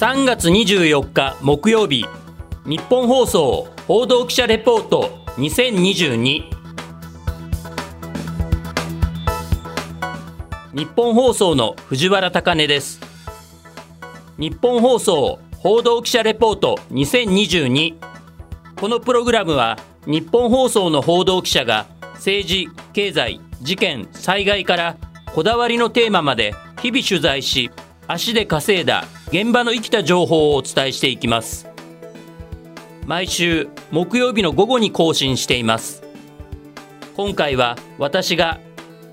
3月24日木曜日。日本放送報道記者レポート2022日本放送の藤原貴根です。日本放送報道記者レポート2022このプログラムは日本放送の報道記者が政治、経済、事件、災害からこだわりのテーマまで日々取材し足で稼いだ現場の生きた情報をお伝えしていきます。毎週木曜日の午後に更新しています。今回は私が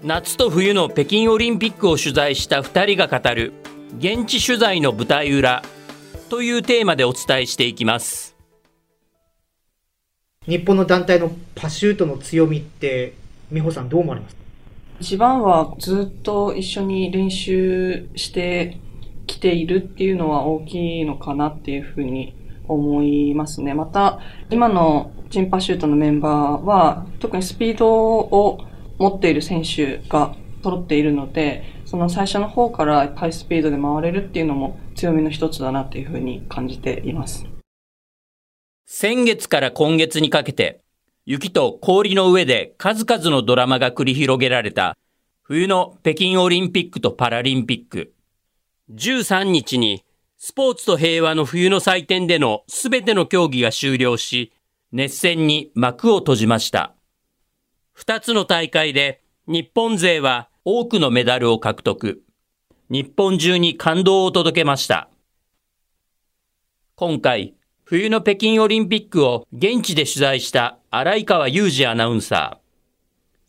夏と冬の北京オリンピックを取材した2人が語る現地取材の舞台裏というテーマでお伝えしていきます。日本の団体のパシュートの強みって美穂さんどう思われます一番はずっと一緒に練習してきているっていうのは大きいのかなっていうふうに思いますね。また、今のチンパシュートのメンバーは、特にスピードを持っている選手が揃っているので、その最初の方からハイスピードで回れるっていうのも強みの一つだなっていうふうに感じています。先月から今月にかけて、雪と氷の上で数々のドラマが繰り広げられた冬の北京オリンピックとパラリンピック。13日にスポーツと平和の冬の祭典でのすべての競技が終了し、熱戦に幕を閉じました。二つの大会で日本勢は多くのメダルを獲得。日本中に感動を届けました。今回、冬の北京オリンピックを現地で取材した荒川祐二アナウンサ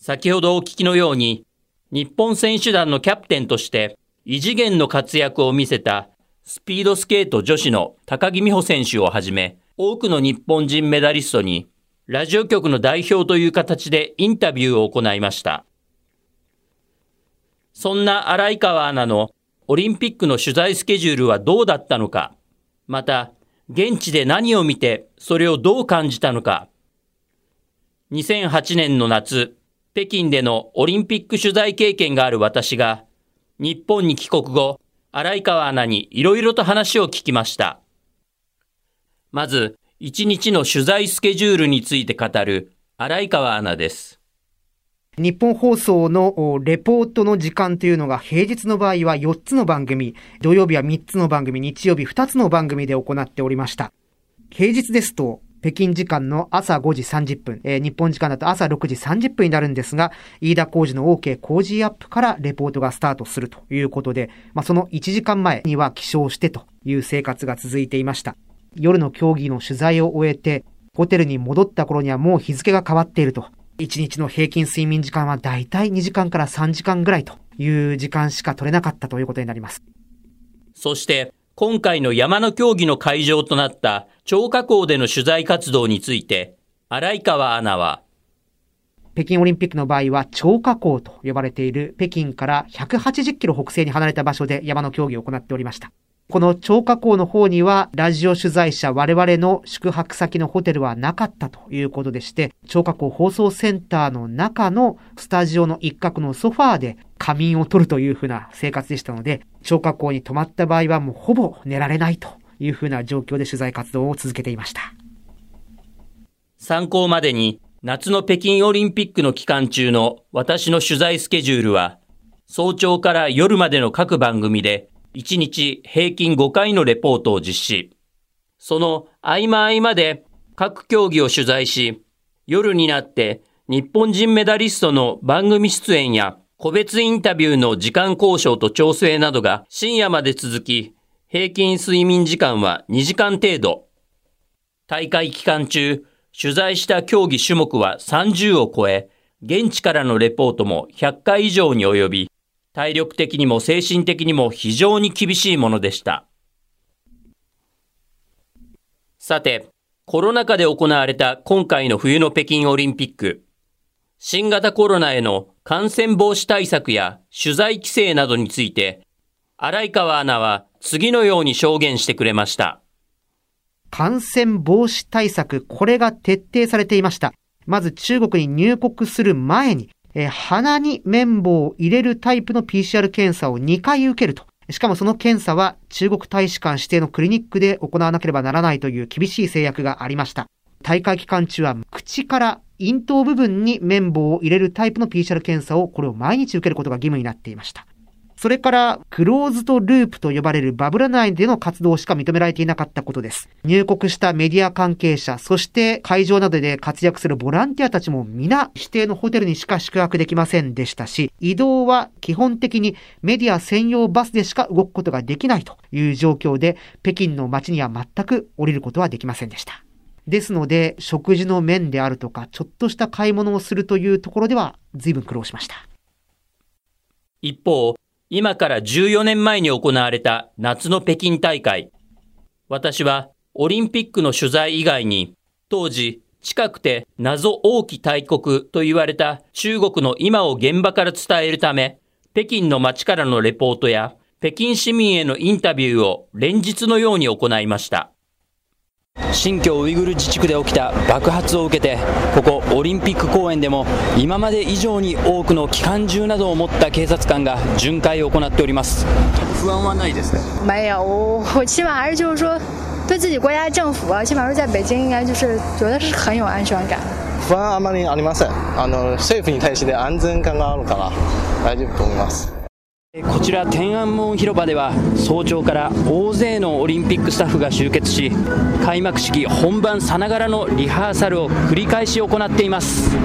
ー。先ほどお聞きのように、日本選手団のキャプテンとして異次元の活躍を見せたスピードスケート女子の高木美帆選手をはじめ、多くの日本人メダリストに、ラジオ局の代表という形でインタビューを行いました。そんな荒井川アナのオリンピックの取材スケジュールはどうだったのか、また、現地で何を見て、それをどう感じたのか。2008年の夏、北京でのオリンピック取材経験がある私が、日本に帰国後、荒井川アナにいろいろと話を聞きました。まず、一日の取材スケジュールについて語る荒井川アナです。日本放送のレポートの時間というのが平日の場合は4つの番組、土曜日は3つの番組、日曜日2つの番組で行っておりました。平日ですと北京時間の朝5時30分、えー、日本時間だと朝6時30分になるんですが、飯田工事の OK 工事アップからレポートがスタートするということで、まあ、その1時間前には起床してという生活が続いていました。夜の競技の取材を終えて、ホテルに戻った頃にはもう日付が変わっていると。1日の平均睡眠時間はだいたい2時間から3時間ぐらいという時間しか取れなかったということになります。そして、今回の山の競技の会場となった超過港での取材活動について、荒川アナは、北京オリンピックの場合は超過港と呼ばれている北京から180キロ北西に離れた場所で山の競技を行っておりました。この超過港の方には、ラジオ取材者我々の宿泊先のホテルはなかったということでして、超過港放送センターの中のスタジオの一角のソファーで仮眠を取るというふうな生活でしたので、超過港に泊まった場合はもうほぼ寝られないというふうな状況で取材活動を続けていました。参考までに、夏の北京オリンピックの期間中の私の取材スケジュールは、早朝から夜までの各番組で1日平均5回のレポートを実施。その合間合間で各競技を取材し、夜になって日本人メダリストの番組出演や個別インタビューの時間交渉と調整などが深夜まで続き、平均睡眠時間は2時間程度。大会期間中、取材した競技種目は30を超え、現地からのレポートも100回以上に及び、体力的にも精神的にも非常に厳しいものでした。さて、コロナ禍で行われた今回の冬の北京オリンピック。新型コロナへの感染防止対策や取材規制などについて、荒井川アナは次のように証言してくれました。感染防止対策、これが徹底されていました。まず中国に入国する前に、え、鼻に綿棒を入れるタイプの PCR 検査を2回受けるとしかもその検査は中国大使館指定のクリニックで行わなければならないという厳しい制約がありました。大会期間中は口から咽頭部分に綿棒を入れるタイプの PCR 検査をこれを毎日受けることが義務になっていました。それから、クローズドループと呼ばれるバブル内での活動しか認められていなかったことです。入国したメディア関係者、そして会場などで活躍するボランティアたちも皆指定のホテルにしか宿泊できませんでしたし、移動は基本的にメディア専用バスでしか動くことができないという状況で、北京の街には全く降りることはできませんでした。ですので、食事の面であるとか、ちょっとした買い物をするというところでは、随分苦労しました。一方、今から14年前に行われた夏の北京大会。私はオリンピックの取材以外に、当時近くて謎大き大国と言われた中国の今を現場から伝えるため、北京の街からのレポートや北京市民へのインタビューを連日のように行いました。新疆ウイグル自治区で起きた爆発を受けてここオリンピック公園でも今まで以上に多くの機関銃などを持った警察官が巡回を行っております。不安はないですか没有我我起码还是就是说对自己国家政府啊起码说在北京应该就是觉得是很有安全感不安あまりありません。あの政府に対して安全感があるから大丈夫と思いますこちら天安門広場では早朝から大勢のオリンピックスタッフが集結し開幕式本番さながらのリハーサルを繰り返し行っています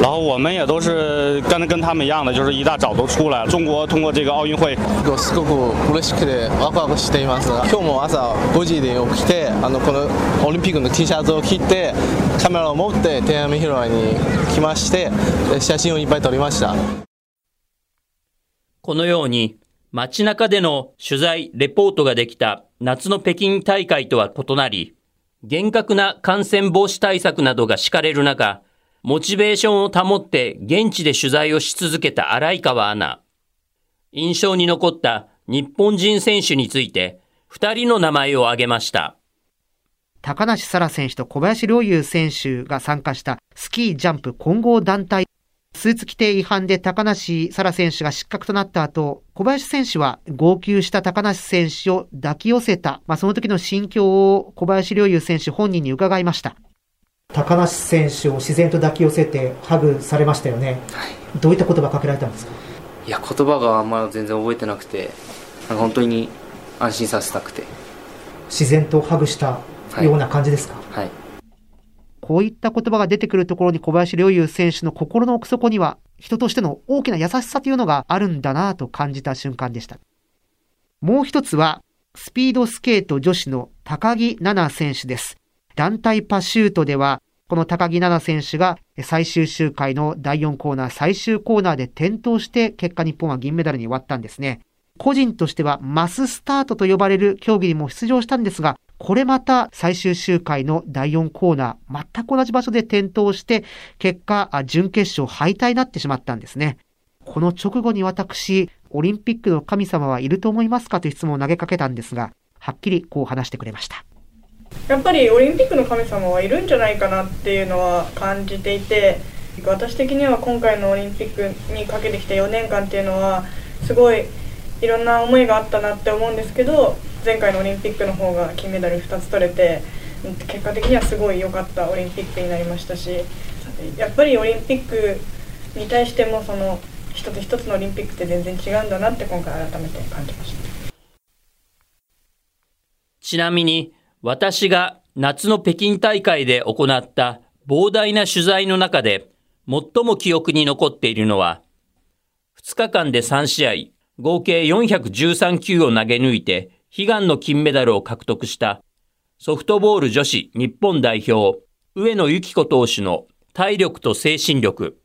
然后我们也都是跟跟他们一样的，就是一大早都出来。中国通过这个奥运会，すごく嬉しくてワクワクしています。今日も朝5時に起きて、あのこのオリンピックの T シャツを着て、カメラを持って天安門広場に来まして、写真をいっぱい撮りました。このように街中での取材、レポートができた夏の北京大会とは異なり、厳格な感染防止対策などが敷かれる中、モチベーションを保って現地で取材をし続けた荒井川アナ。印象に残った日本人選手について、二人の名前を挙げました。高梨沙羅選手と小林陵侑選手が参加したスキージャンプ混合団体スーツ規定違反で高梨沙羅選手が失格となった後、小林選手は号泣した高梨選手を抱き寄せた、まあ、その時の心境を小林陵侑選手本人に伺いました。高梨選手を自然と抱き寄せてハグされましたよね。はい、どういった言葉かけられたんですか？いや、言葉があんま全然覚えてなくて、なんか本当に安心させたくて。自然とハグしたような感じですか、はい、はいこういった言葉が出てくるところに小林陵侑選手の心の奥底には人としての大きな優しさというのがあるんだなと感じた瞬間でした。もう一つは、スピードスケート女子の高木菜那選手です。団体パシュートでは、この高木菜那選手が最終周回の第4コーナー、最終コーナーで転倒して結果日本は銀メダルに終わったんですね。個人としてはマススタートと呼ばれる競技にも出場したんですが、これまた最終周回の第4コーナー、全く同じ場所で転倒して、結果、準決勝敗退になってしまったんですね。この直後に私、オリンピックの神様はいると思いますかという質問を投げかけたんですが、はっきりこう話してくれました。やっぱりオリンピックの神様はいるんじゃないかなっていうのは感じていて、私的には今回のオリンピックにかけてきた4年間っていうのは、すごいいろんな思いがあったなって思うんですけど、前回のオリンピックの方が金メダル2つ取れて結果的にはすごい良かったオリンピックになりましたしやっぱりオリンピックに対してもその一つ一つのオリンピックって全然違うんだなって今回改めて感じました。ちなみに私が夏の北京大会で行った膨大な取材の中で最も記憶に残っているのは2日間で3試合。合計413球を投げ抜いて悲願の金メダルを獲得したソフトボール女子日本代表上野由岐子投手の体力と精神力。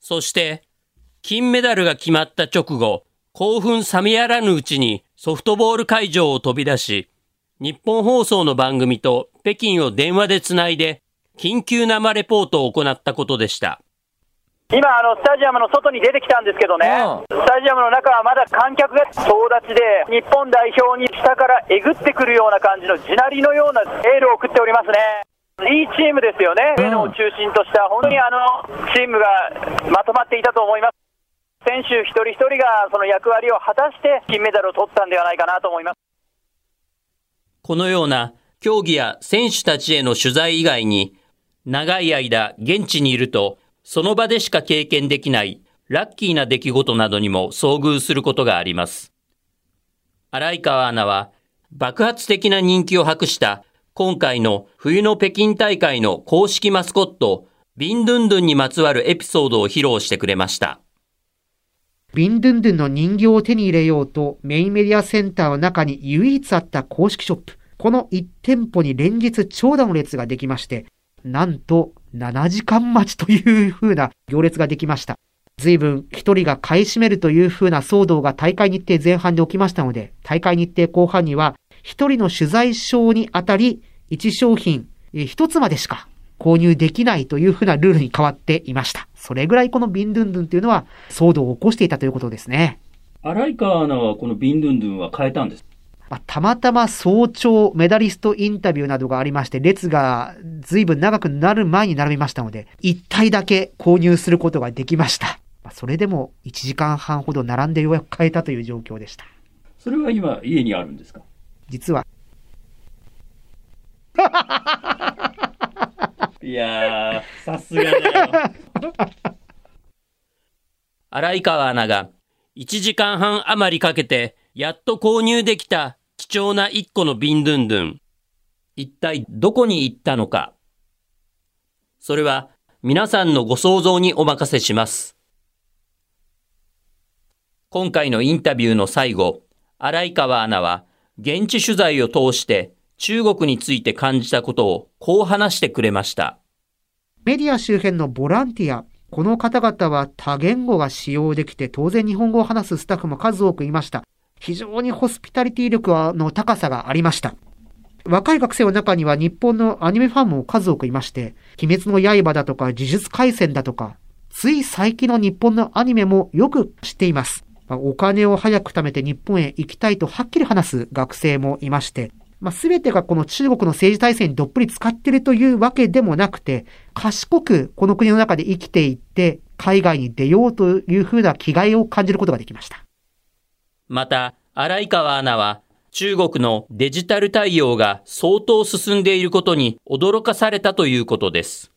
そして金メダルが決まった直後、興奮冷めやらぬうちにソフトボール会場を飛び出し、日本放送の番組と北京を電話でつないで緊急生レポートを行ったことでした。今あの、スタジアムの外に出てきたんですけどね、スタジアムの中はまだ観客が総立ちで、日本代表に下からえぐってくるような感じの地鳴りのようなエールを送っておりますね。いいチームですよね、上野を中心とした、本当にあのチームがまとまっていたと思います。選手一人一人がその役割を果たして金メダルを取ったんではないかなと思います。このような競技や選手たちへの取材以外に、長い間現地にいると、その場でしか経験できないラッキーな出来事などにも遭遇することがあります。荒川アナは爆発的な人気を博した今回の冬の北京大会の公式マスコット、ビンドゥンドゥンにまつわるエピソードを披露してくれました。ビンドゥンドゥンの人形を手に入れようとメインメディアセンターの中に唯一あった公式ショップ。この1店舗に連日長蛇の列ができまして、なんと7時間待ちという風な行列ができました。随分一人が買い占めるという風な騒動が大会日程前半で起きましたので、大会日程後半には一人の取材証にあたり1商品1つまでしか購入できないという風なルールに変わっていました。それぐらいこのビンドゥンドゥンというのは騒動を起こしていたということですね。荒川アナはこのビンドゥンドゥンは変えたんです。まあ、たまたま早朝メダリストインタビューなどがありまして、列が随分長くなる前に並びましたので、1体だけ購入することができました。まあ、それでも1時間半ほど並んでようやく買えたという状況でした。それは今家にあるんですか？実は。いやー、さすがだよ。荒川アナが1時間半余りかけてやっと購入できた貴重な1個のビンドゥンドゥン。一体どこに行ったのか。それは皆さんのご想像にお任せします。今回のインタビューの最後、荒井川アナは現地取材を通して中国について感じたことをこう話してくれました。メディア周辺のボランティア、この方々は多言語が使用できて当然日本語を話すスタッフも数多くいました。非常にホスピタリティ力の高さがありました。若い学生の中には日本のアニメファンも数多くいまして、鬼滅の刃だとか呪術廻戦だとか、つい最近の日本のアニメもよく知っています。まあ、お金を早く貯めて日本へ行きたいとはっきり話す学生もいまして、まあ、全てがこの中国の政治体制にどっぷり使ってるというわけでもなくて、賢くこの国の中で生きていって、海外に出ようというふうな気概を感じることができました。また、荒川アナは、中国のデジタル対応が相当進んでいることに驚かされたということです。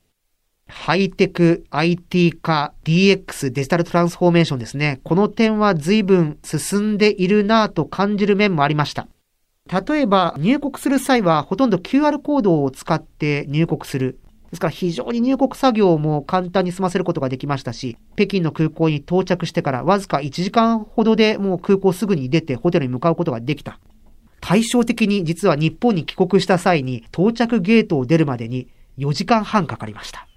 ハイテク、IT 化、DX、デジタルトランスフォーメーションですね。この点は随分進んでいるなぁと感じる面もありました。例えば、入国する際はほとんど QR コードを使って入国する。ですから非常に入国作業も簡単に済ませることができましたし、北京の空港に到着してからわずか1時間ほどでもう空港すぐに出てホテルに向かうことができた。対照的に実は日本に帰国した際に到着ゲートを出るまでに4時間半かかりました。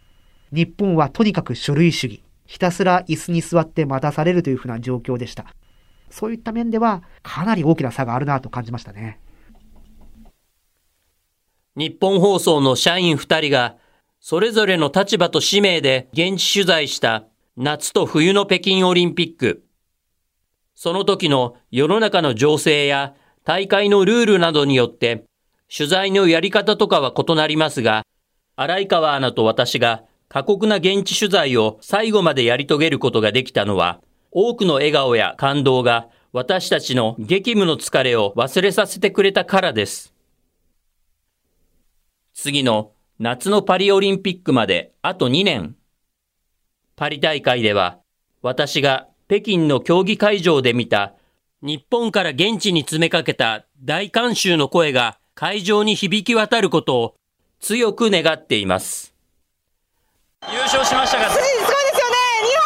日本はとにかく書類主義。ひたすら椅子に座って待たされるというふうな状況でした。そういった面ではかなり大きな差があるなと感じましたね。日本放送の社員2人がそれぞれの立場と使命で現地取材した夏と冬の北京オリンピック。その時の世の中の情勢や大会のルールなどによって取材のやり方とかは異なりますが、荒井川アナと私が過酷な現地取材を最後までやり遂げることができたのは、多くの笑顔や感動が私たちの激務の疲れを忘れさせてくれたからです。次の夏のパリオリンピックまであと2年。パリ大会では私が北京の競技会場で見た日本から現地に詰めかけた大観衆の声が会場に響き渡ることを強く願っています。優勝しましたが、すごいですよね、日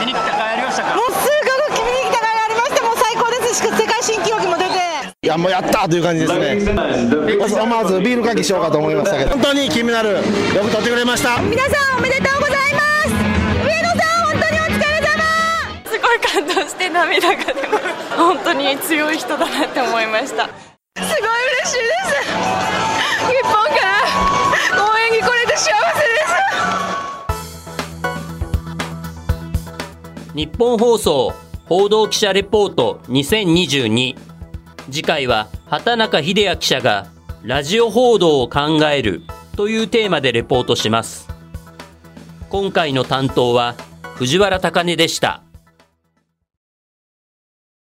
本見に来た甲斐ありましたかもうすごく見に来た甲斐ありました、もう最高ですし、世界新記録も出て。いやもうやったという感じですね。思わずビールかけしようかと思いましたけど。本当に金メダルよく取ってくれました。皆さんおめでとうございます。上野さん本当にお疲れ様。すごい感動して涙が出ます本当に強い人だなって思いました。すごい嬉しいです。日本から応援に来れて幸せです。日本放送報道記者レポート2022次回は畑中秀也記者がラジオ報道を考えるというテーマでレポートします。今回の担当は藤原貴根でした。